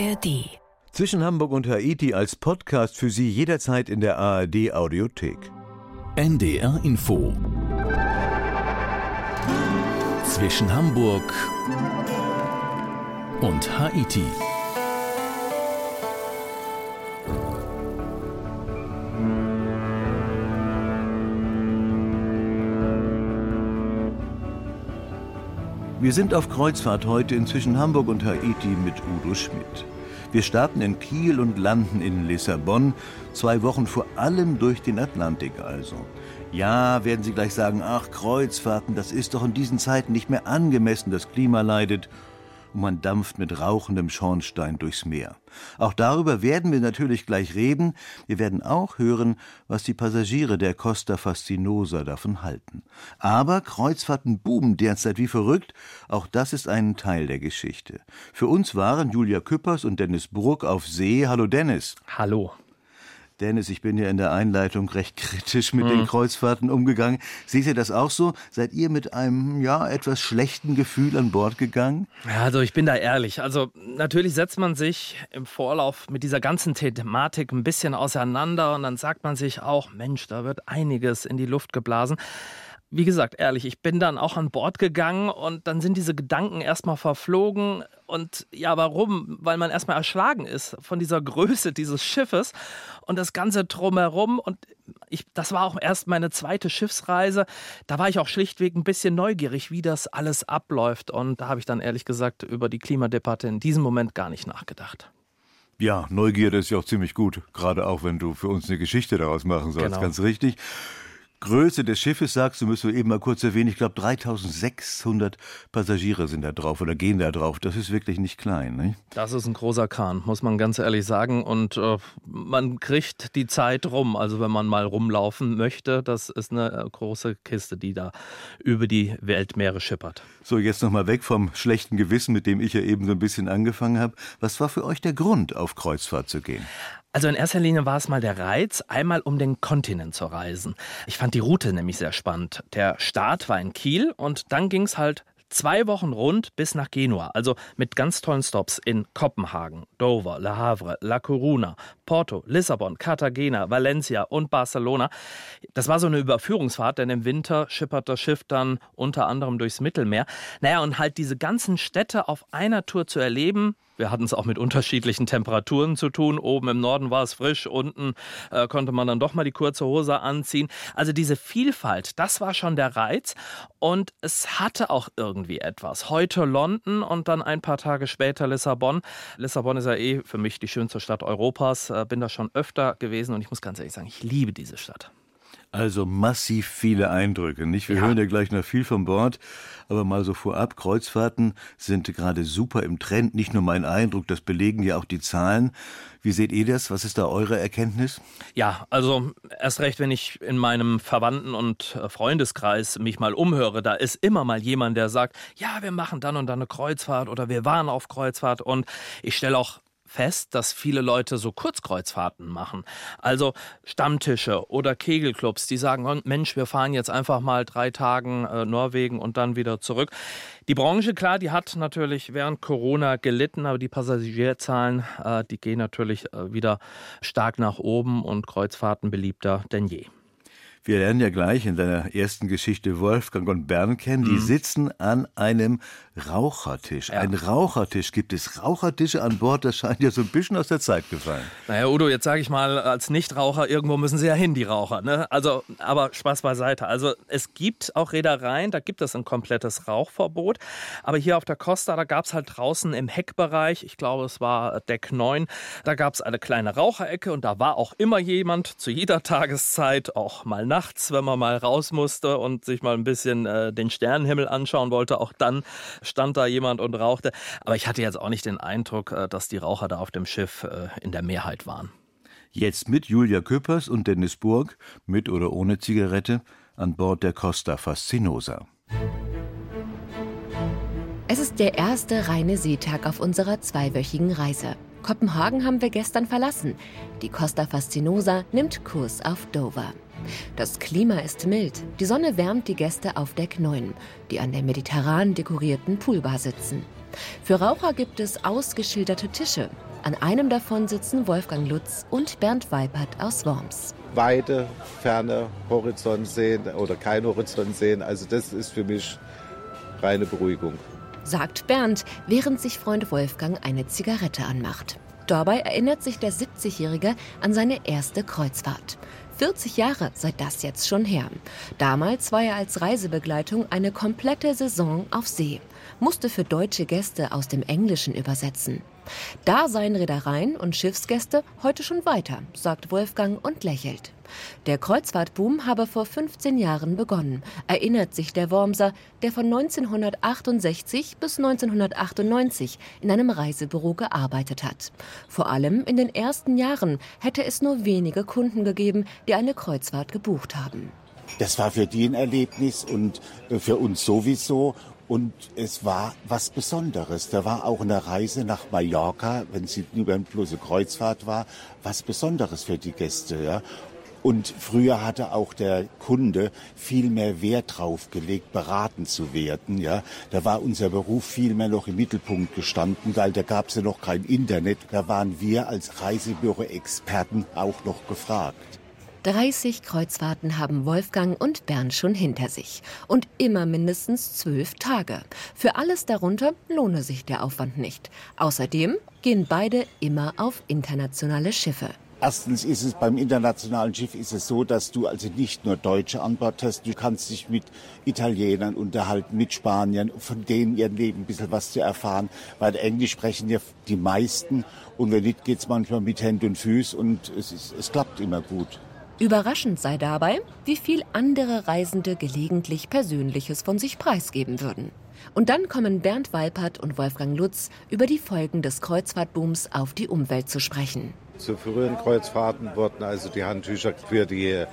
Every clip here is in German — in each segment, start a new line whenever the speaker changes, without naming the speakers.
ARD.
Zwischen Hamburg und Haiti als Podcast für Sie jederzeit in der ARD Audiothek.
NDR Info. Zwischen Hamburg und Haiti.
Wir sind auf Kreuzfahrt heute inzwischen Hamburg und Haiti mit Udo Schmidt. Wir starten in Kiel und landen in Lissabon, zwei Wochen vor allem durch den Atlantik also. Ja, werden Sie gleich sagen, ach, Kreuzfahrten, das ist doch in diesen Zeiten nicht mehr angemessen, das Klima leidet und man dampft mit rauchendem Schornstein durchs Meer. Auch darüber werden wir natürlich gleich reden. Wir werden auch hören, was die Passagiere der Costa Fascinosa davon halten. Aber Kreuzfahrten buben derzeit wie verrückt. Auch das ist ein Teil der Geschichte. Für uns waren Julia Küppers und Dennis Bruck auf See. Hallo Dennis.
Hallo.
Dennis, ich bin ja in der Einleitung recht kritisch mit mhm. den Kreuzfahrten umgegangen. Seht ihr das auch so? Seid ihr mit einem, ja, etwas schlechten Gefühl an Bord gegangen?
Ja, also ich bin da ehrlich. Also natürlich setzt man sich im Vorlauf mit dieser ganzen Thematik ein bisschen auseinander und dann sagt man sich auch, Mensch, da wird einiges in die Luft geblasen wie gesagt, ehrlich, ich bin dann auch an Bord gegangen und dann sind diese Gedanken erstmal verflogen. Und ja, warum? Weil man erstmal erschlagen ist von dieser Größe dieses Schiffes und das Ganze drumherum. Und ich, das war auch erst meine zweite Schiffsreise. Da war ich auch schlichtweg ein bisschen neugierig, wie das alles abläuft. Und da habe ich dann ehrlich gesagt über die Klimadebatte in diesem Moment gar nicht nachgedacht.
Ja, Neugierde ist ja auch ziemlich gut, gerade auch wenn du für uns eine Geschichte daraus machen sollst, genau. ganz richtig. Größe des Schiffes sagst du, müssen wir eben mal kurz erwähnen. Ich glaube, 3600 Passagiere sind da drauf oder gehen da drauf. Das ist wirklich nicht klein. Nicht?
Das ist ein großer Kahn, muss man ganz ehrlich sagen. Und äh, man kriegt die Zeit rum. Also wenn man mal rumlaufen möchte, das ist eine äh, große Kiste, die da über die Weltmeere schippert.
So, jetzt nochmal weg vom schlechten Gewissen, mit dem ich ja eben so ein bisschen angefangen habe. Was war für euch der Grund, auf Kreuzfahrt zu gehen?
Also in erster Linie war es mal der Reiz, einmal um den Kontinent zu reisen. Ich fand die Route nämlich sehr spannend. Der Start war in Kiel und dann ging es halt zwei Wochen rund bis nach Genua, also mit ganz tollen Stops in Kopenhagen, Dover, Le Havre, La Coruna, Porto, Lissabon, Cartagena, Valencia und Barcelona. Das war so eine Überführungsfahrt, denn im Winter schippert das Schiff dann unter anderem durchs Mittelmeer. Naja, und halt diese ganzen Städte auf einer Tour zu erleben, wir hatten es auch mit unterschiedlichen Temperaturen zu tun. Oben im Norden war es frisch, unten äh, konnte man dann doch mal die kurze Hose anziehen. Also diese Vielfalt, das war schon der Reiz. Und es hatte auch irgendwie etwas. Heute London und dann ein paar Tage später Lissabon. Lissabon ist ja eh für mich die schönste Stadt Europas. Äh, bin da schon öfter gewesen und ich muss ganz ehrlich sagen, ich liebe diese Stadt.
Also massiv viele Eindrücke, nicht? Wir ja. hören ja gleich noch viel von Bord, aber mal so vorab, Kreuzfahrten sind gerade super im Trend. Nicht nur mein Eindruck, das belegen ja auch die Zahlen. Wie seht ihr das? Was ist da eure Erkenntnis?
Ja, also erst recht, wenn ich in meinem Verwandten- und äh, Freundeskreis mich mal umhöre, da ist immer mal jemand, der sagt, ja, wir machen dann und dann eine Kreuzfahrt oder wir waren auf Kreuzfahrt und ich stelle auch fest, dass viele Leute so Kurzkreuzfahrten machen. Also Stammtische oder Kegelclubs, die sagen, oh, Mensch, wir fahren jetzt einfach mal drei Tagen äh, Norwegen und dann wieder zurück. Die Branche, klar, die hat natürlich während Corona gelitten, aber die Passagierzahlen, äh, die gehen natürlich äh, wieder stark nach oben und Kreuzfahrten beliebter denn je.
Wir lernen ja gleich in deiner ersten Geschichte Wolfgang und Bern kennen. Die mhm. sitzen an einem Rauchertisch. Ja. Ein Rauchertisch. Gibt es Rauchertische an Bord? Das scheint ja so ein bisschen aus der Zeit gefallen.
Naja, Udo, jetzt sage ich mal, als Nichtraucher, irgendwo müssen sie ja hin, die Raucher. Ne? Also, aber Spaß beiseite. Also, es gibt auch Reedereien, da gibt es ein komplettes Rauchverbot. Aber hier auf der Costa, da gab es halt draußen im Heckbereich, ich glaube, es war Deck 9, da gab es eine kleine Raucherecke und da war auch immer jemand zu jeder Tageszeit, auch mal nachts, wenn man mal raus musste und sich mal ein bisschen äh, den Sternenhimmel anschauen wollte, auch dann stand da jemand und rauchte. Aber ich hatte jetzt auch nicht den Eindruck, äh, dass die Raucher da auf dem Schiff äh, in der Mehrheit waren.
Jetzt mit Julia Köppers und Dennis Burg, mit oder ohne Zigarette, an Bord der Costa Fascinosa.
Es ist der erste reine Seetag auf unserer zweiwöchigen Reise. Kopenhagen haben wir gestern verlassen. Die Costa Fascinosa nimmt Kurs auf Dover. Das Klima ist mild. Die Sonne wärmt die Gäste auf Deck 9, die an der mediterran dekorierten Poolbar sitzen. Für Raucher gibt es ausgeschilderte Tische. An einem davon sitzen Wolfgang Lutz und Bernd Weipert aus Worms.
Weite, ferne Horizont sehen oder kein Horizont sehen, also das ist für mich reine Beruhigung.
Sagt Bernd, während sich Freund Wolfgang eine Zigarette anmacht. Dabei erinnert sich der 70-Jährige an seine erste Kreuzfahrt. 40 Jahre sei das jetzt schon her. Damals war er als Reisebegleitung eine komplette Saison auf See, musste für deutsche Gäste aus dem Englischen übersetzen. Da seien Reedereien und Schiffsgäste heute schon weiter, sagt Wolfgang und lächelt. Der Kreuzfahrtboom habe vor 15 Jahren begonnen, erinnert sich der Wormser, der von 1968 bis 1998 in einem Reisebüro gearbeitet hat. Vor allem in den ersten Jahren hätte es nur wenige Kunden gegeben, die eine Kreuzfahrt gebucht haben.
Das war für die ein Erlebnis und äh, für uns sowieso. Und es war was Besonderes. Da war auch eine Reise nach Mallorca, wenn sie über eine bloße Kreuzfahrt war, was Besonderes für die Gäste. Ja? Und früher hatte auch der Kunde viel mehr Wert drauf gelegt, beraten zu werden. Ja, da war unser Beruf viel mehr noch im Mittelpunkt gestanden, weil da gab es ja noch kein Internet. Da waren wir als Reisebüro-Experten auch noch gefragt.
30 Kreuzfahrten haben Wolfgang und Bernd schon hinter sich. Und immer mindestens zwölf Tage. Für alles darunter lohne sich der Aufwand nicht. Außerdem gehen beide immer auf internationale Schiffe.
Erstens ist es beim internationalen Schiff ist es so, dass du also nicht nur Deutsche an Bord hast, du kannst dich mit Italienern unterhalten, mit Spaniern, von denen ihr Leben ein bisschen was zu erfahren, weil Englisch sprechen ja die meisten und wenn nicht, geht es manchmal mit Händen und Füßen und es, ist, es klappt immer gut.
Überraschend sei dabei, wie viel andere Reisende gelegentlich Persönliches von sich preisgeben würden. Und dann kommen Bernd Walpert und Wolfgang Lutz über die Folgen des Kreuzfahrtbooms auf die Umwelt zu sprechen.
Zu früheren Kreuzfahrten wurden also die Handtücher für die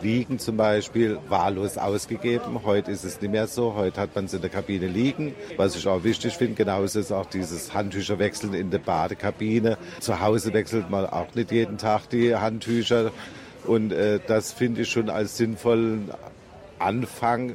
Liegen zum Beispiel wahllos ausgegeben. Heute ist es nicht mehr so. Heute hat man es in der Kabine liegen. Was ich auch wichtig finde, genauso ist auch dieses Handtücher wechseln in der Badekabine. Zu Hause wechselt man auch nicht jeden Tag die Handtücher. Und äh, das finde ich schon als sinnvollen Anfang.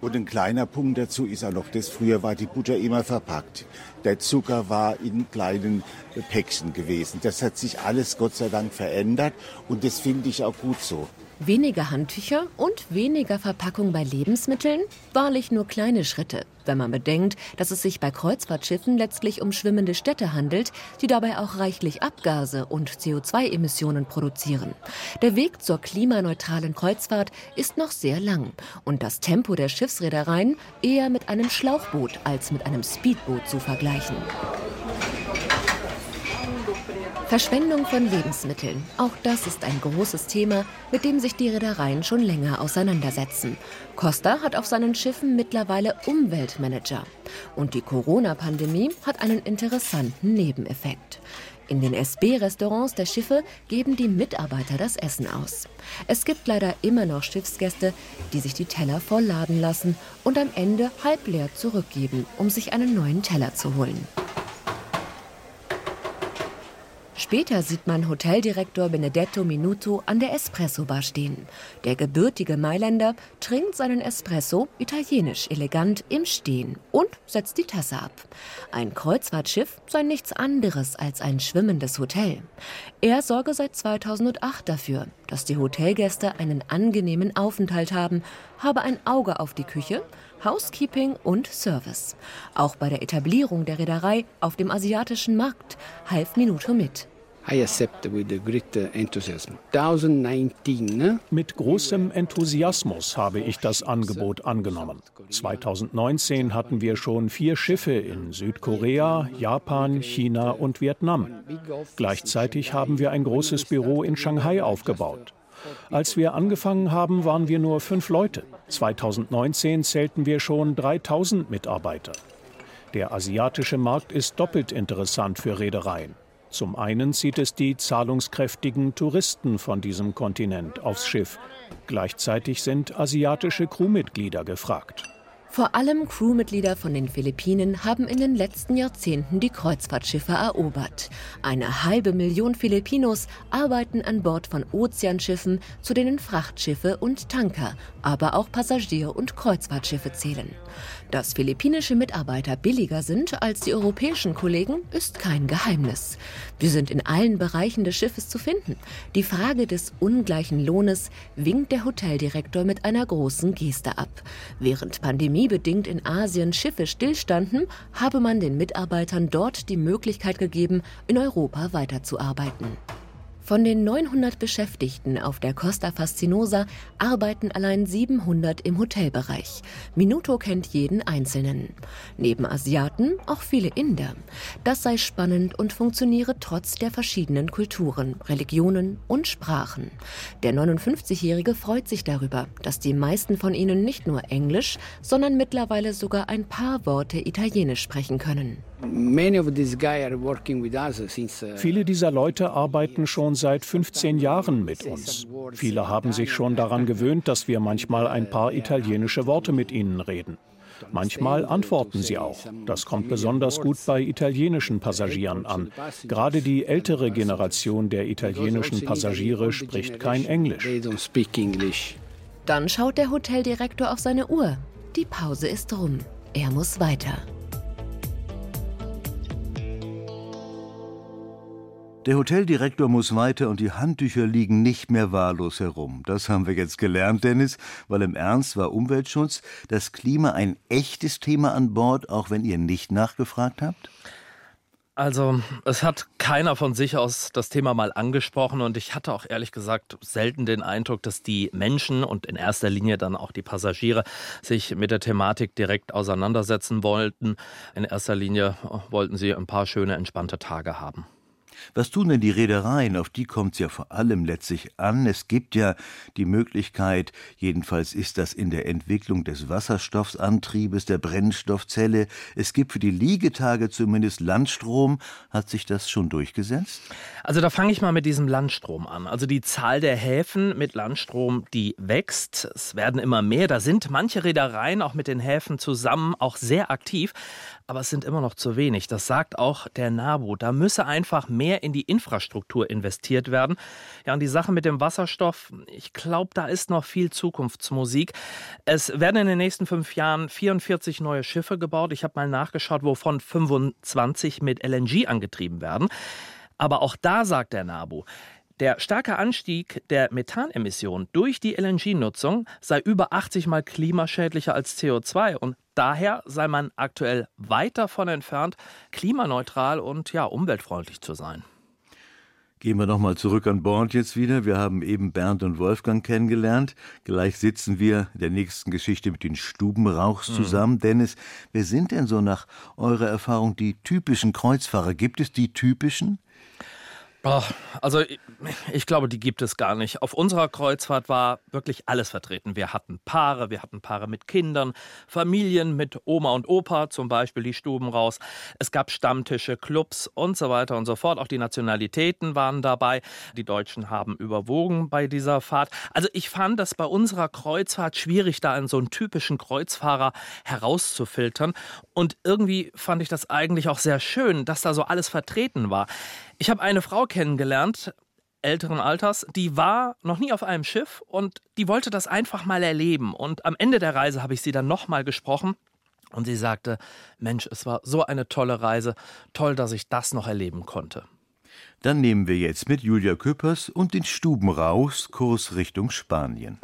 Und ein kleiner Punkt dazu ist auch noch das, früher war die Butter immer verpackt. Der Zucker war in kleinen Päckchen gewesen. Das hat sich alles Gott sei Dank verändert und das finde ich auch gut so.
Weniger Handtücher und weniger Verpackung bei Lebensmitteln? Wahrlich nur kleine Schritte, wenn man bedenkt, dass es sich bei Kreuzfahrtschiffen letztlich um schwimmende Städte handelt, die dabei auch reichlich Abgase und CO2-Emissionen produzieren. Der Weg zur klimaneutralen Kreuzfahrt ist noch sehr lang und das Tempo der Schiffsreedereien eher mit einem Schlauchboot als mit einem Speedboot zu vergleichen. Verschwendung von Lebensmitteln. Auch das ist ein großes Thema, mit dem sich die Reedereien schon länger auseinandersetzen. Costa hat auf seinen Schiffen mittlerweile Umweltmanager. Und die Corona-Pandemie hat einen interessanten Nebeneffekt. In den SB-Restaurants der Schiffe geben die Mitarbeiter das Essen aus. Es gibt leider immer noch Schiffsgäste, die sich die Teller vollladen lassen und am Ende halb leer zurückgeben, um sich einen neuen Teller zu holen. Später sieht man Hoteldirektor Benedetto Minuto an der Espresso-Bar stehen. Der gebürtige Mailänder trinkt seinen Espresso italienisch elegant im Stehen und setzt die Tasse ab. Ein Kreuzfahrtschiff sei nichts anderes als ein schwimmendes Hotel. Er sorge seit 2008 dafür, dass die Hotelgäste einen angenehmen Aufenthalt haben, habe ein Auge auf die Küche, Housekeeping und Service. Auch bei der Etablierung der Reederei auf dem asiatischen Markt half Minuto mit.
Ne?
Mit großem Enthusiasmus habe ich das Angebot angenommen. 2019 hatten wir schon vier Schiffe in Südkorea, Japan, China und Vietnam. Gleichzeitig haben wir ein großes Büro in Shanghai aufgebaut. Als wir angefangen haben, waren wir nur fünf Leute. 2019 zählten wir schon 3000 Mitarbeiter. Der asiatische Markt ist doppelt interessant für Reedereien. Zum einen zieht es die zahlungskräftigen Touristen von diesem Kontinent aufs Schiff. Gleichzeitig sind asiatische Crewmitglieder gefragt.
Vor allem Crewmitglieder von den Philippinen haben in den letzten Jahrzehnten die Kreuzfahrtschiffe erobert. Eine halbe Million Filipinos arbeiten an Bord von Ozeanschiffen, zu denen Frachtschiffe und Tanker, aber auch Passagier- und Kreuzfahrtschiffe zählen. Dass philippinische Mitarbeiter billiger sind als die europäischen Kollegen, ist kein Geheimnis. Wir sind in allen Bereichen des Schiffes zu finden. Die Frage des ungleichen Lohnes winkt der Hoteldirektor mit einer großen Geste ab. Während pandemiebedingt in Asien Schiffe stillstanden, habe man den Mitarbeitern dort die Möglichkeit gegeben, in Europa weiterzuarbeiten. Von den 900 Beschäftigten auf der Costa Fascinosa arbeiten allein 700 im Hotelbereich. Minuto kennt jeden Einzelnen. Neben Asiaten auch viele Inder. Das sei spannend und funktioniere trotz der verschiedenen Kulturen, Religionen und Sprachen. Der 59-Jährige freut sich darüber, dass die meisten von ihnen nicht nur Englisch, sondern mittlerweile sogar ein paar Worte Italienisch sprechen können.
Uh,
Viele dieser Leute arbeiten schon seit 15 Jahren mit uns. Viele haben sich schon daran gewöhnt, dass wir manchmal ein paar italienische Worte mit ihnen reden. Manchmal antworten sie auch. Das kommt besonders gut bei italienischen Passagieren an. Gerade die ältere Generation der italienischen Passagiere spricht kein Englisch.
Dann schaut der Hoteldirektor auf seine Uhr. Die Pause ist rum. Er muss weiter.
Der Hoteldirektor muss weiter und die Handtücher liegen nicht mehr wahllos herum. Das haben wir jetzt gelernt, Dennis, weil im Ernst war Umweltschutz, das Klima ein echtes Thema an Bord, auch wenn ihr nicht nachgefragt habt?
Also, es hat keiner von sich aus das Thema mal angesprochen und ich hatte auch ehrlich gesagt selten den Eindruck, dass die Menschen und in erster Linie dann auch die Passagiere sich mit der Thematik direkt auseinandersetzen wollten. In erster Linie wollten sie ein paar schöne, entspannte Tage haben.
Was tun denn die Reedereien? Auf die kommt es ja vor allem letztlich an. Es gibt ja die Möglichkeit, jedenfalls ist das in der Entwicklung des Wasserstoffsantriebes, der Brennstoffzelle. Es gibt für die Liegetage zumindest Landstrom. Hat sich das schon durchgesetzt?
Also da fange ich mal mit diesem Landstrom an. Also die Zahl der Häfen mit Landstrom, die wächst. Es werden immer mehr. Da sind manche Reedereien auch mit den Häfen zusammen auch sehr aktiv aber es sind immer noch zu wenig. Das sagt auch der NABU. Da müsse einfach mehr in die Infrastruktur investiert werden. Ja, und die Sache mit dem Wasserstoff, ich glaube, da ist noch viel Zukunftsmusik. Es werden in den nächsten fünf Jahren 44 neue Schiffe gebaut. Ich habe mal nachgeschaut, wovon 25 mit LNG angetrieben werden. Aber auch da sagt der NABU, der starke Anstieg der Methanemissionen durch die LNG-Nutzung sei über 80 mal klimaschädlicher als CO2 und daher sei man aktuell weit davon entfernt, klimaneutral und ja, umweltfreundlich zu sein.
Gehen wir nochmal zurück an Bord jetzt wieder. Wir haben eben Bernd und Wolfgang kennengelernt. Gleich sitzen wir in der nächsten Geschichte mit den Stubenrauchs mhm. zusammen. Dennis, wer sind denn so nach eurer Erfahrung die typischen Kreuzfahrer? Gibt es die typischen?
Oh, also ich, ich, glaube, die gibt es gar nicht. Auf unserer Kreuzfahrt war wirklich alles vertreten. Wir hatten Paare, wir hatten Paare mit Kindern, Familien mit Oma und Opa, zum Beispiel die Stuben raus. Es gab Stammtische, Clubs und so weiter und so fort. Auch die Nationalitäten waren dabei. Die Deutschen haben überwogen bei dieser Fahrt. Also ich fand das bei unserer Kreuzfahrt schwierig, da einen so einen typischen Kreuzfahrer herauszufiltern. Und irgendwie fand ich das eigentlich auch sehr schön, dass da so alles vertreten war. Ich habe eine Frau kennengelernt, älteren Alters, die war noch nie auf einem Schiff und die wollte das einfach mal erleben. Und am Ende der Reise habe ich sie dann nochmal gesprochen und sie sagte, Mensch, es war so eine tolle Reise, toll, dass ich das noch erleben konnte.
Dann nehmen wir jetzt mit Julia Küppers und den Stuben raus, Kurs Richtung Spanien.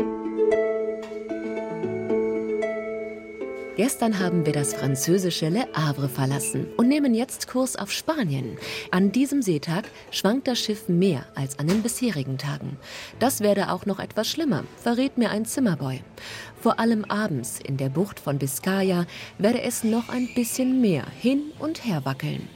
Gestern haben wir das französische Le Havre verlassen und nehmen jetzt Kurs auf Spanien. An diesem Seetag schwankt das Schiff mehr als an den bisherigen Tagen. Das werde auch noch etwas schlimmer, verrät mir ein Zimmerboy. Vor allem abends in der Bucht von Biscaya werde es noch ein bisschen mehr hin und her wackeln.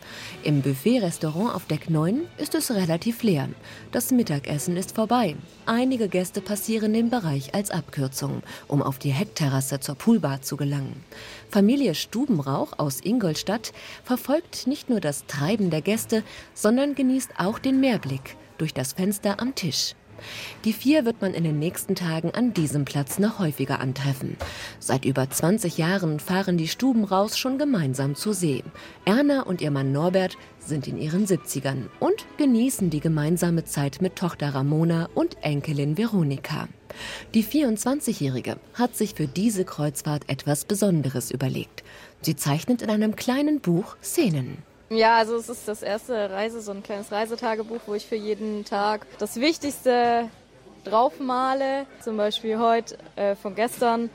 Im Buffet-Restaurant auf Deck 9 ist es relativ leer. Das Mittagessen ist vorbei. Einige Gäste passieren den Bereich als Abkürzung, um auf die Heckterrasse zur Poolbar zu gelangen. Familie Stubenrauch aus Ingolstadt verfolgt nicht nur das Treiben der Gäste, sondern genießt auch den Meerblick durch das Fenster am Tisch. Die vier wird man in den nächsten Tagen an diesem Platz noch häufiger antreffen. Seit über 20 Jahren fahren die Stuben raus schon gemeinsam zur See. Erna und ihr Mann Norbert sind in ihren 70ern und genießen die gemeinsame Zeit mit Tochter Ramona und Enkelin Veronika. Die 24-Jährige hat sich für diese Kreuzfahrt etwas Besonderes überlegt. Sie zeichnet in einem kleinen Buch Szenen.
Ja, also es ist das erste Reise, so ein kleines Reisetagebuch, wo ich für jeden Tag das Wichtigste draufmale. Zum Beispiel heute äh, von gestern,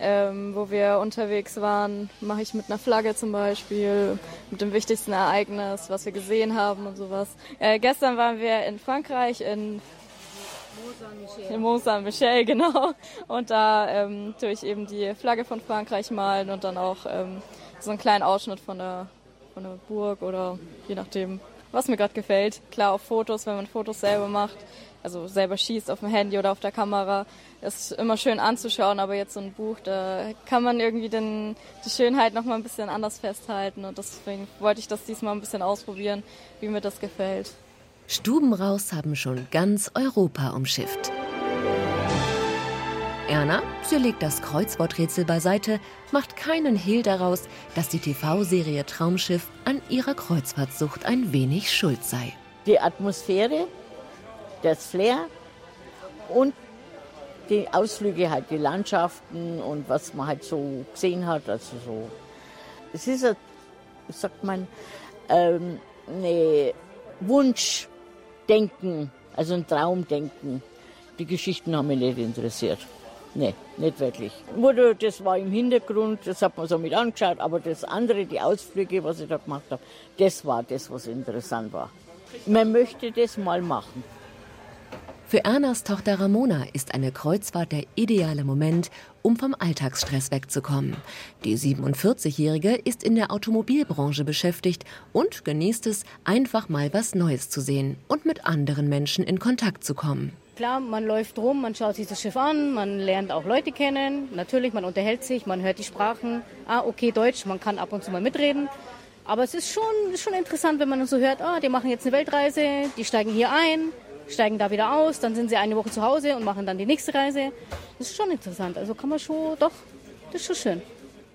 ähm, wo wir unterwegs waren, mache ich mit einer Flagge zum Beispiel, mit dem wichtigsten Ereignis, was wir gesehen haben und sowas. Äh, gestern waren wir in Frankreich, in Mont Saint-Michel, genau. Und da ähm, tue ich eben die Flagge von Frankreich malen und dann auch ähm, so einen kleinen Ausschnitt von der, von der Burg oder je nachdem, was mir gerade gefällt. Klar, auf Fotos, wenn man Fotos selber macht, also selber schießt auf dem Handy oder auf der Kamera, ist immer schön anzuschauen, aber jetzt so ein Buch, da kann man irgendwie den, die Schönheit noch mal ein bisschen anders festhalten und deswegen wollte ich das diesmal ein bisschen ausprobieren, wie mir das gefällt.
Stuben raus haben schon ganz Europa umschifft. Erna, sie legt das Kreuzworträtsel beiseite, macht keinen Hehl daraus, dass die TV-Serie Traumschiff an ihrer Kreuzfahrtsucht ein wenig schuld sei.
Die Atmosphäre, das Flair und die Ausflüge, halt die Landschaften und was man halt so gesehen hat. Also so. Es ist, ein, sagt man, ähm, eine Wunsch, Denken, also ein Traumdenken. Die Geschichten haben mich nicht interessiert. Nee, nicht wirklich. Wurde, das war im Hintergrund, das hat man so mit angeschaut, aber das andere, die Ausflüge, was ich da gemacht habe, das war das, was interessant war. Man möchte das mal machen.
Für Ernas Tochter Ramona ist eine Kreuzfahrt der ideale Moment, um vom Alltagsstress wegzukommen. Die 47-Jährige ist in der Automobilbranche beschäftigt und genießt es, einfach mal was Neues zu sehen und mit anderen Menschen in Kontakt zu kommen.
Klar, man läuft rum, man schaut sich das Schiff an, man lernt auch Leute kennen. Natürlich, man unterhält sich, man hört die Sprachen. Ah, okay, Deutsch, man kann ab und zu mal mitreden. Aber es ist schon, schon interessant, wenn man so hört, ah, die machen jetzt eine Weltreise, die steigen hier ein steigen da wieder aus, dann sind sie eine Woche zu Hause und machen dann die nächste Reise. Das ist schon interessant. Also kann man schon, doch, das ist schon schön.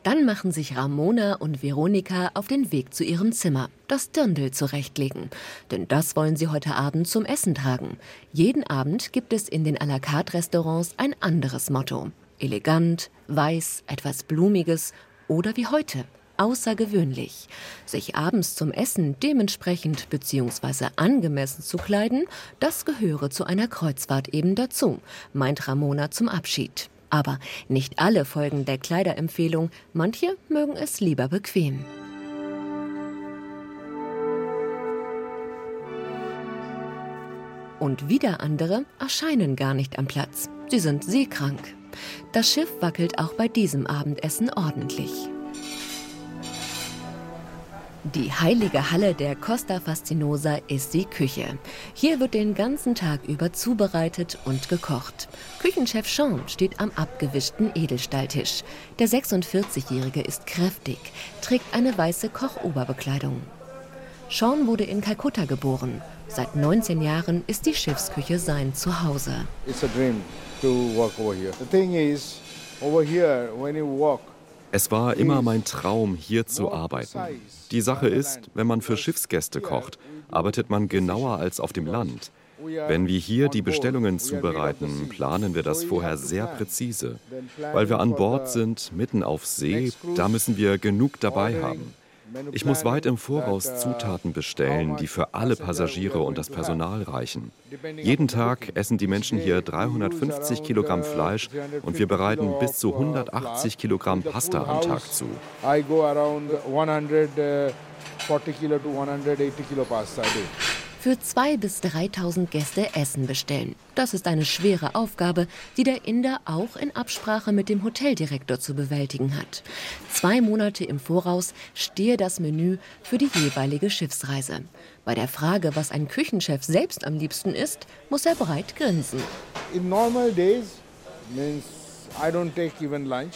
Dann machen sich Ramona und Veronika auf den Weg zu ihrem Zimmer, das Dirndl zurechtlegen. Denn das wollen sie heute Abend zum Essen tragen. Jeden Abend gibt es in den à la carte Restaurants ein anderes Motto. Elegant, weiß, etwas Blumiges oder wie heute, außergewöhnlich. Sich abends zum Essen dementsprechend bzw. angemessen zu kleiden, das gehöre zu einer Kreuzfahrt eben dazu, meint Ramona zum Abschied. Aber nicht alle folgen der Kleiderempfehlung, manche mögen es lieber bequem. Und wieder andere erscheinen gar nicht am Platz. Sie sind seekrank. Das Schiff wackelt auch bei diesem Abendessen ordentlich. Die heilige Halle der Costa Fascinosa ist die Küche. Hier wird den ganzen Tag über zubereitet und gekocht. Küchenchef Sean steht am abgewischten Edelstahltisch. Der 46-Jährige ist kräftig, trägt eine weiße Kochoberbekleidung. Sean wurde in Kalkutta geboren. Seit 19 Jahren ist die Schiffsküche sein Zuhause. It's a dream to
work over here. The thing is, over here, when you walk, es war immer mein Traum, hier zu arbeiten. Die Sache ist, wenn man für Schiffsgäste kocht, arbeitet man genauer als auf dem Land. Wenn wir hier die Bestellungen zubereiten, planen wir das vorher sehr präzise. Weil wir an Bord sind, mitten auf See, da müssen wir genug dabei haben. Ich muss weit im Voraus Zutaten bestellen, die für alle Passagiere und das Personal reichen. Jeden Tag essen die Menschen hier 350 Kilogramm Fleisch und wir bereiten bis zu 180 Kilogramm Pasta am Tag zu. I go around 140
kilo to 180 kilo pasta day für 2.000 bis 3.000 Gäste Essen bestellen. Das ist eine schwere Aufgabe, die der Inder auch in Absprache mit dem Hoteldirektor zu bewältigen hat. Zwei Monate im Voraus stehe das Menü für die jeweilige Schiffsreise. Bei der Frage, was ein Küchenchef selbst am liebsten isst, muss er breit grinsen. In normal days means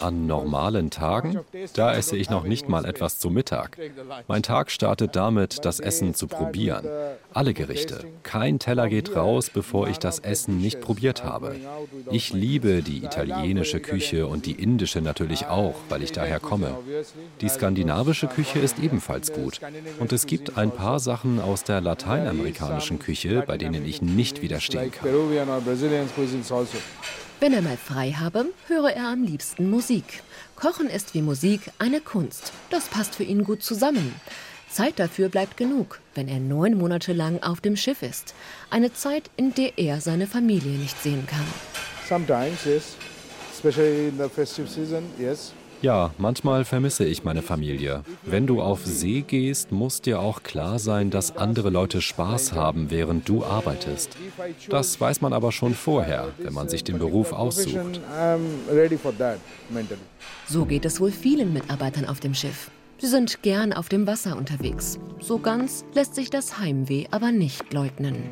An normalen Tagen, da esse ich noch nicht mal etwas zu Mittag. Mein Tag startet damit, das Essen zu probieren. Alle Gerichte. Kein Teller geht raus, bevor ich das Essen nicht probiert habe. Ich liebe die italienische Küche und die indische natürlich auch, weil ich daher komme. Die skandinavische Küche ist ebenfalls gut. Und es gibt ein paar Sachen aus der lateinamerikanischen Küche, bei denen ich nicht widerstehen kann.
Wenn er mal frei habe, höre er am liebsten Musik. Kochen ist wie Musik eine Kunst. Das passt für ihn gut zusammen. Zeit dafür bleibt genug, wenn er neun Monate lang auf dem Schiff ist. Eine Zeit, in der er seine Familie nicht sehen kann.
Sometimes, yes. Especially in the festive season, yes.
Ja, manchmal vermisse ich meine Familie. Wenn du auf See gehst, muss dir auch klar sein, dass andere Leute Spaß haben, während du arbeitest. Das weiß man aber schon vorher, wenn man sich den Beruf aussucht.
So geht es wohl vielen Mitarbeitern auf dem Schiff. Sie sind gern auf dem Wasser unterwegs. So ganz lässt sich das Heimweh aber nicht leugnen.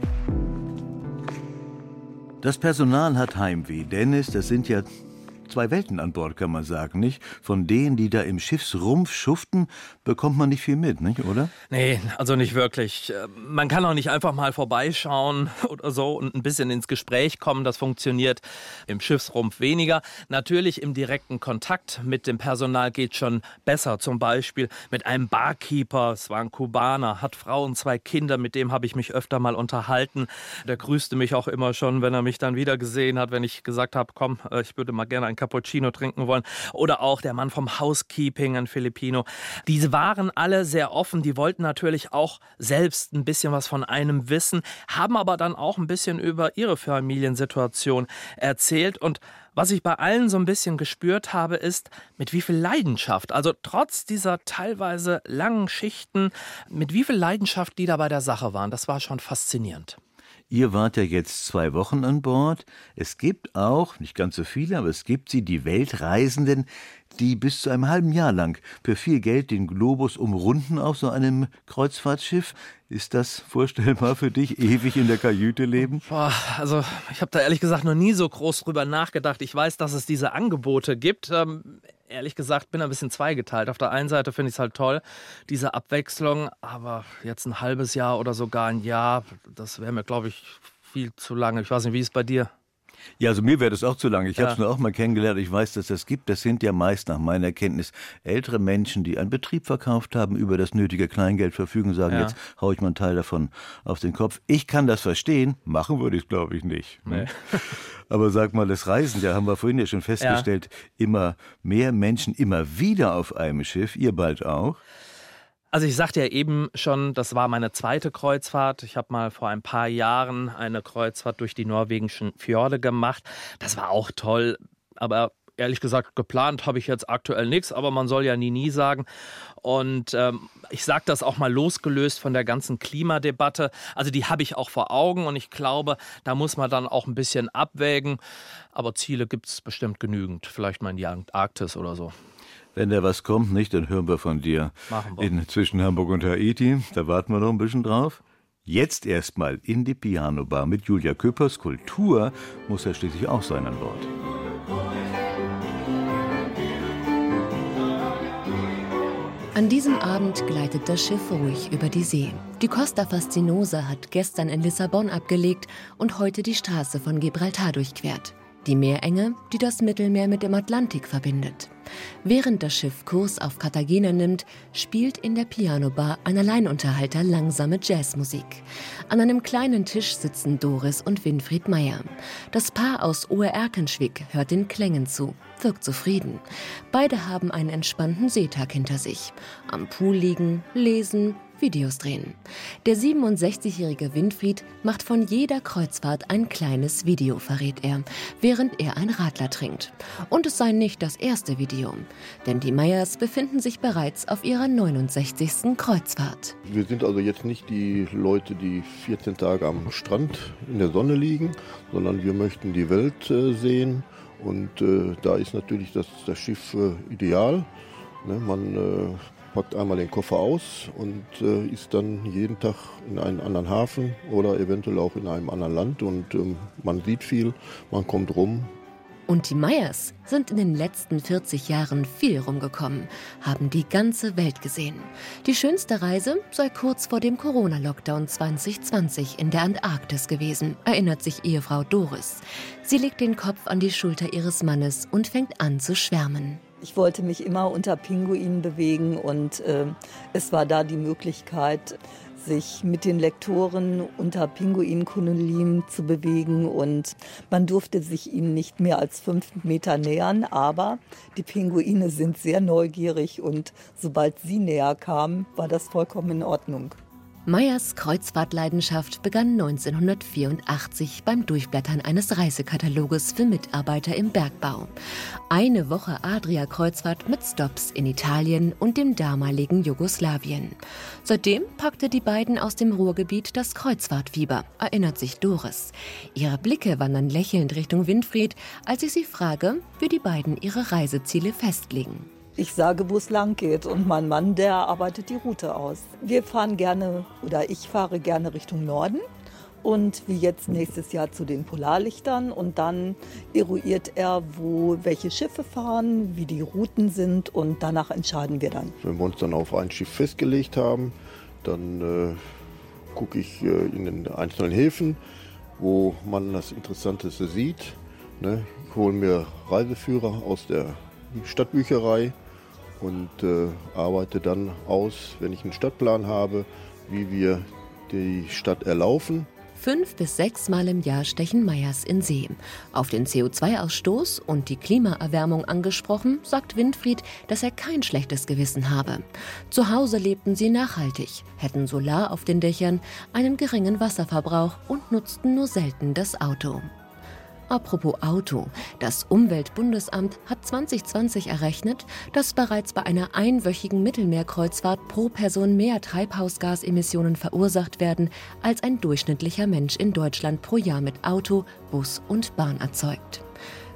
Das Personal hat Heimweh, Dennis, das sind ja zwei Welten an Bord, kann man sagen, nicht? Von denen, die da im Schiffsrumpf schuften, bekommt man nicht viel mit, nicht, oder?
Nee, also nicht wirklich. Man kann auch nicht einfach mal vorbeischauen oder so und ein bisschen ins Gespräch kommen. Das funktioniert im Schiffsrumpf weniger. Natürlich im direkten Kontakt mit dem Personal geht schon besser. Zum Beispiel mit einem Barkeeper, es war ein Kubaner, hat Frau und zwei Kinder, mit dem habe ich mich öfter mal unterhalten. Der grüßte mich auch immer schon, wenn er mich dann wieder gesehen hat, wenn ich gesagt habe, komm, äh, ich würde mal gerne ein Cappuccino trinken wollen. Oder auch der Mann vom Housekeeping, ein Filipino. Diese waren alle sehr offen. Die wollten natürlich auch selbst ein bisschen was von einem wissen, haben aber dann auch ein bisschen über ihre Familiensituation erzählt und was ich bei allen so ein bisschen gespürt habe, ist, mit wie viel Leidenschaft, also trotz dieser teilweise langen Schichten, mit wie viel Leidenschaft die da bei der Sache waren. Das war schon faszinierend.
Ihr wart ja jetzt zwei Wochen an Bord. Es gibt auch, nicht ganz so viele, aber es gibt sie, die Weltreisenden, die bis zu einem halben Jahr lang für viel Geld den Globus umrunden auf so einem Kreuzfahrtschiff. Ist das vorstellbar für dich, ewig in der Kajüte leben?
Boah, also ich habe da ehrlich gesagt noch nie so groß drüber nachgedacht. Ich weiß, dass es diese Angebote gibt. Ähm, ehrlich gesagt bin ein bisschen zweigeteilt. Auf der einen Seite finde ich es halt toll, diese Abwechslung, aber jetzt ein halbes Jahr oder sogar ein Jahr, das wäre mir, glaube ich, viel zu lange. Ich weiß nicht, wie ist es bei dir?
Ja, also mir wäre das auch zu lange. Ich ja. habe es nur auch mal kennengelernt. Ich weiß, dass das gibt. Das sind ja meist nach meiner Kenntnis ältere Menschen, die einen Betrieb verkauft haben, über das nötige Kleingeld verfügen, sagen, ja. jetzt hau ich mal einen Teil davon auf den Kopf. Ich kann das verstehen. Machen würde ich es, glaube ich, nicht. Ne? Nee. Aber sag mal, das Reisen, da haben wir vorhin ja schon festgestellt, ja. immer mehr Menschen, immer wieder auf einem Schiff. Ihr bald auch?
Also ich sagte ja eben schon, das war meine zweite Kreuzfahrt. Ich habe mal vor ein paar Jahren eine Kreuzfahrt durch die norwegischen Fjorde gemacht. Das war auch toll, aber ehrlich gesagt, geplant habe ich jetzt aktuell nichts, aber man soll ja nie, nie sagen. Und ähm, ich sage das auch mal losgelöst von der ganzen Klimadebatte. Also die habe ich auch vor Augen und ich glaube, da muss man dann auch ein bisschen abwägen. Aber Ziele gibt es bestimmt genügend. Vielleicht mal in die Antarktis oder so.
Wenn da was kommt, nicht, dann hören wir von dir.
Machen wir.
In, zwischen Hamburg und Haiti. Da warten wir noch ein bisschen drauf. Jetzt erstmal in die Pianobar mit Julia Köpers. Kultur muss ja schließlich auch sein an Bord.
An diesem Abend gleitet das Schiff ruhig über die See. Die Costa Fascinosa hat gestern in Lissabon abgelegt und heute die Straße von Gibraltar durchquert. Die Meerenge, die das Mittelmeer mit dem Atlantik verbindet. Während das Schiff Kurs auf Cartagena nimmt, spielt in der Pianobar ein Alleinunterhalter langsame Jazzmusik. An einem kleinen Tisch sitzen Doris und Winfried Meyer. Das Paar aus Oer-Erkenschwick hört den Klängen zu, wirkt zufrieden. Beide haben einen entspannten Seetag hinter sich. Am Pool liegen, lesen, Videos drehen. Der 67-jährige Winfried macht von jeder Kreuzfahrt ein kleines Video, verrät er, während er ein Radler trinkt. Und es sei nicht das erste Video, denn die Meyers befinden sich bereits auf ihrer 69. Kreuzfahrt.
Wir sind also jetzt nicht die Leute, die 14 Tage am Strand in der Sonne liegen, sondern wir möchten die Welt äh, sehen. Und äh, da ist natürlich das, das Schiff äh, ideal. Ne, man äh, packt einmal den Koffer aus und äh, ist dann jeden Tag in einem anderen Hafen oder eventuell auch in einem anderen Land und ähm, man sieht viel, man kommt rum.
Und die Meyers sind in den letzten 40 Jahren viel rumgekommen, haben die ganze Welt gesehen. Die schönste Reise sei kurz vor dem Corona-Lockdown 2020 in der Antarktis gewesen, erinnert sich Ehefrau Doris. Sie legt den Kopf an die Schulter ihres Mannes und fängt an zu schwärmen.
Ich wollte mich immer unter Pinguinen bewegen und äh, es war da die Möglichkeit, sich mit den Lektoren unter Pinguinkolonien zu bewegen und man durfte sich ihnen nicht mehr als fünf Meter nähern, aber die Pinguine sind sehr neugierig und sobald sie näher kamen, war das vollkommen in Ordnung.
Meyers Kreuzfahrtleidenschaft begann 1984 beim Durchblättern eines Reisekataloges für Mitarbeiter im Bergbau. Eine Woche Adria-Kreuzfahrt mit Stops in Italien und dem damaligen Jugoslawien. Seitdem packte die beiden aus dem Ruhrgebiet das Kreuzfahrtfieber, erinnert sich Doris. Ihre Blicke wandern lächelnd Richtung Winfried, als ich sie frage, wie die beiden ihre Reiseziele festlegen.
Ich sage, wo es lang geht und mein Mann, der arbeitet die Route aus. Wir fahren gerne oder ich fahre gerne Richtung Norden und wie jetzt nächstes Jahr zu den Polarlichtern und dann eruiert er, wo welche Schiffe fahren, wie die Routen sind und danach entscheiden wir dann.
Wenn wir uns dann auf ein Schiff festgelegt haben, dann äh, gucke ich äh, in den einzelnen Häfen, wo man das Interessanteste sieht. Ne? Ich hole mir Reiseführer aus der Stadtbücherei und äh, arbeite dann aus, wenn ich einen Stadtplan habe, wie wir die Stadt erlaufen.
Fünf bis sechs Mal im Jahr stechen Meyers in See. Auf den CO2-Ausstoß und die Klimaerwärmung angesprochen, sagt Winfried, dass er kein schlechtes Gewissen habe. Zu Hause lebten sie nachhaltig, hätten Solar auf den Dächern, einen geringen Wasserverbrauch und nutzten nur selten das Auto. Apropos Auto. Das Umweltbundesamt hat 2020 errechnet, dass bereits bei einer einwöchigen Mittelmeerkreuzfahrt pro Person mehr Treibhausgasemissionen verursacht werden, als ein durchschnittlicher Mensch in Deutschland pro Jahr mit Auto, Bus und Bahn erzeugt.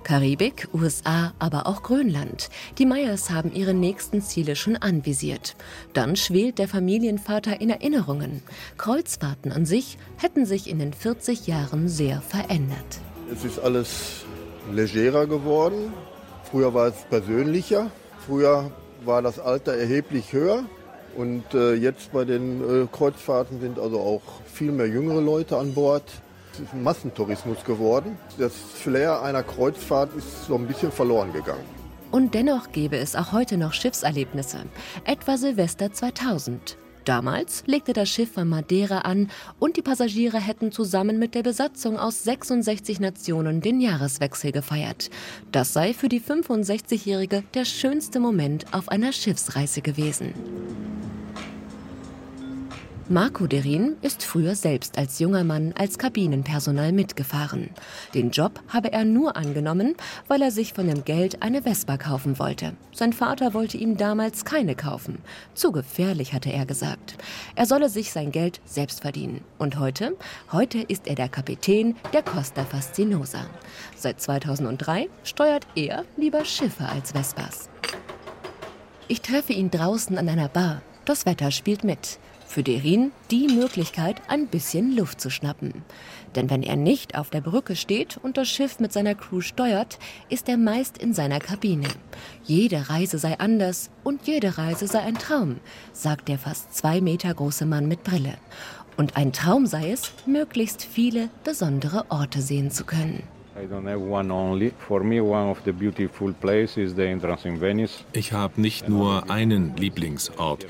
Karibik, USA, aber auch Grönland. Die Meyers haben ihre nächsten Ziele schon anvisiert. Dann schwelt der Familienvater in Erinnerungen. Kreuzfahrten an sich hätten sich in den 40 Jahren sehr verändert.
Es ist alles legerer geworden. Früher war es persönlicher. Früher war das Alter erheblich höher. Und äh, jetzt bei den äh, Kreuzfahrten sind also auch viel mehr jüngere Leute an Bord. Es ist ein Massentourismus geworden. Das Flair einer Kreuzfahrt ist so ein bisschen verloren gegangen.
Und dennoch gäbe es auch heute noch Schiffserlebnisse. Etwa Silvester 2000. Damals legte das Schiff von Madeira an und die Passagiere hätten zusammen mit der Besatzung aus 66 Nationen den Jahreswechsel gefeiert. Das sei für die 65-Jährige der schönste Moment auf einer Schiffsreise gewesen. Marco Derin ist früher selbst als junger Mann als Kabinenpersonal mitgefahren. Den Job habe er nur angenommen, weil er sich von dem Geld eine Vespa kaufen wollte. Sein Vater wollte ihm damals keine kaufen. Zu gefährlich, hatte er gesagt. Er solle sich sein Geld selbst verdienen. Und heute? Heute ist er der Kapitän der Costa Fascinosa. Seit 2003 steuert er lieber Schiffe als Vespas. Ich treffe ihn draußen an einer Bar. Das Wetter spielt mit. Für Derin die Möglichkeit, ein bisschen Luft zu schnappen. Denn wenn er nicht auf der Brücke steht und das Schiff mit seiner Crew steuert, ist er meist in seiner Kabine. Jede Reise sei anders und jede Reise sei ein Traum, sagt der fast zwei Meter große Mann mit Brille. Und ein Traum sei es, möglichst viele besondere Orte sehen zu können.
Ich habe nicht nur einen Lieblingsort.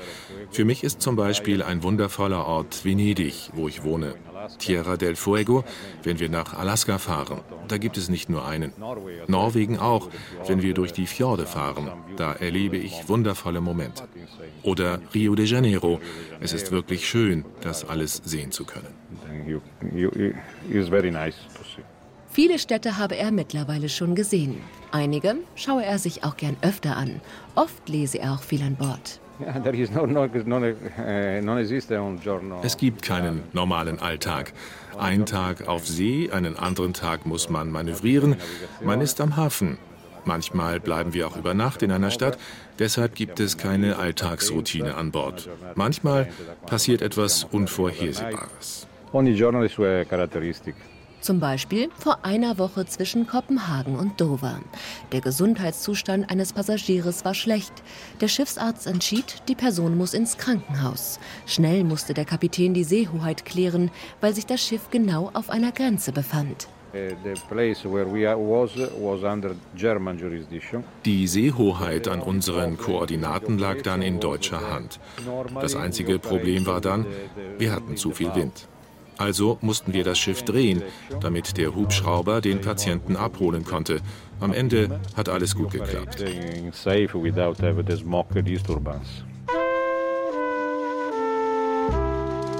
Für mich ist zum Beispiel ein wundervoller Ort Venedig, wo ich wohne. Tierra del Fuego, wenn wir nach Alaska fahren. Da gibt es nicht nur einen. Norwegen auch, wenn wir durch die Fjorde fahren. Da erlebe ich wundervolle Momente. Oder Rio de Janeiro. Es ist wirklich schön, das alles sehen zu können.
Viele Städte habe er mittlerweile schon gesehen. Einige schaue er sich auch gern öfter an. Oft lese er auch viel an Bord.
Es gibt keinen normalen Alltag. Ein Tag auf See, einen anderen Tag muss man manövrieren. Man ist am Hafen. Manchmal bleiben wir auch über Nacht in einer Stadt. Deshalb gibt es keine Alltagsroutine an Bord. Manchmal passiert etwas Unvorhersehbares.
Ogni giorno le sue caratteristiche.
Zum Beispiel vor einer Woche zwischen Kopenhagen und Dover. Der Gesundheitszustand eines Passagiers war schlecht. Der Schiffsarzt entschied, die Person muss ins Krankenhaus. Schnell musste der Kapitän die Seehoheit klären, weil sich das Schiff genau auf einer Grenze befand.
Die Seehoheit an unseren Koordinaten lag dann in deutscher Hand. Das einzige Problem war dann, wir hatten zu viel Wind. Also mussten wir das Schiff drehen, damit der Hubschrauber den Patienten abholen konnte. Am Ende hat alles gut geklappt.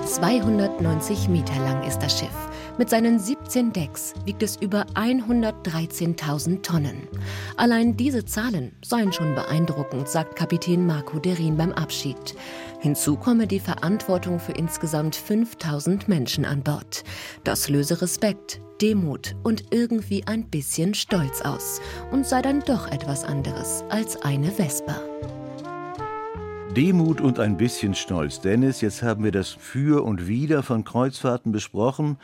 290 Meter lang ist das Schiff. Mit seinen 17 Decks wiegt es über 113.000 Tonnen. Allein diese Zahlen seien schon beeindruckend, sagt Kapitän Marco Derin beim Abschied. Hinzu komme die Verantwortung für insgesamt 5000 Menschen an Bord. Das löse Respekt, Demut und irgendwie ein bisschen Stolz aus und sei dann doch etwas anderes als eine Vespa.
Demut und ein bisschen Stolz. Dennis, jetzt haben wir das Für und Wider von Kreuzfahrten besprochen.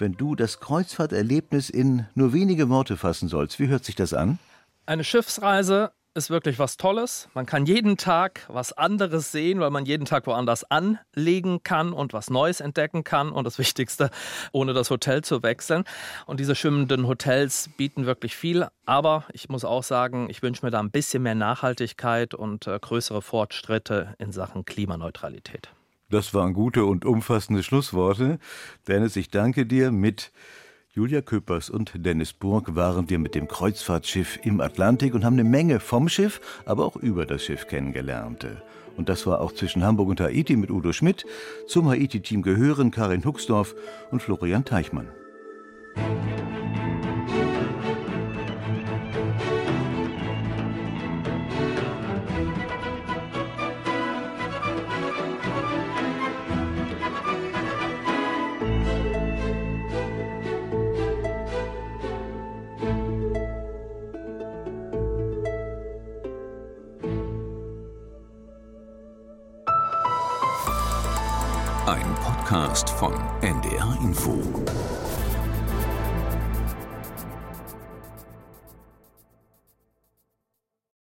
Wenn du das Kreuzfahrterlebnis in nur wenige Worte fassen sollst, wie hört sich das an?
Eine Schiffsreise ist wirklich was Tolles. Man kann jeden Tag was anderes sehen, weil man jeden Tag woanders anlegen kann und was Neues entdecken kann. Und das Wichtigste, ohne das Hotel zu wechseln. Und diese schwimmenden Hotels bieten wirklich viel. Aber ich muss auch sagen, ich wünsche mir da ein bisschen mehr Nachhaltigkeit und äh, größere Fortschritte in Sachen Klimaneutralität.
Das waren gute und umfassende Schlussworte. Dennis, ich danke dir. Mit Julia Köpers und Dennis Burg waren wir mit dem Kreuzfahrtschiff im Atlantik und haben eine Menge vom Schiff, aber auch über das Schiff kennengelernt. Und das war auch zwischen Hamburg und Haiti mit Udo Schmidt. Zum Haiti-Team gehören Karin Huxdorf und Florian Teichmann.
Info.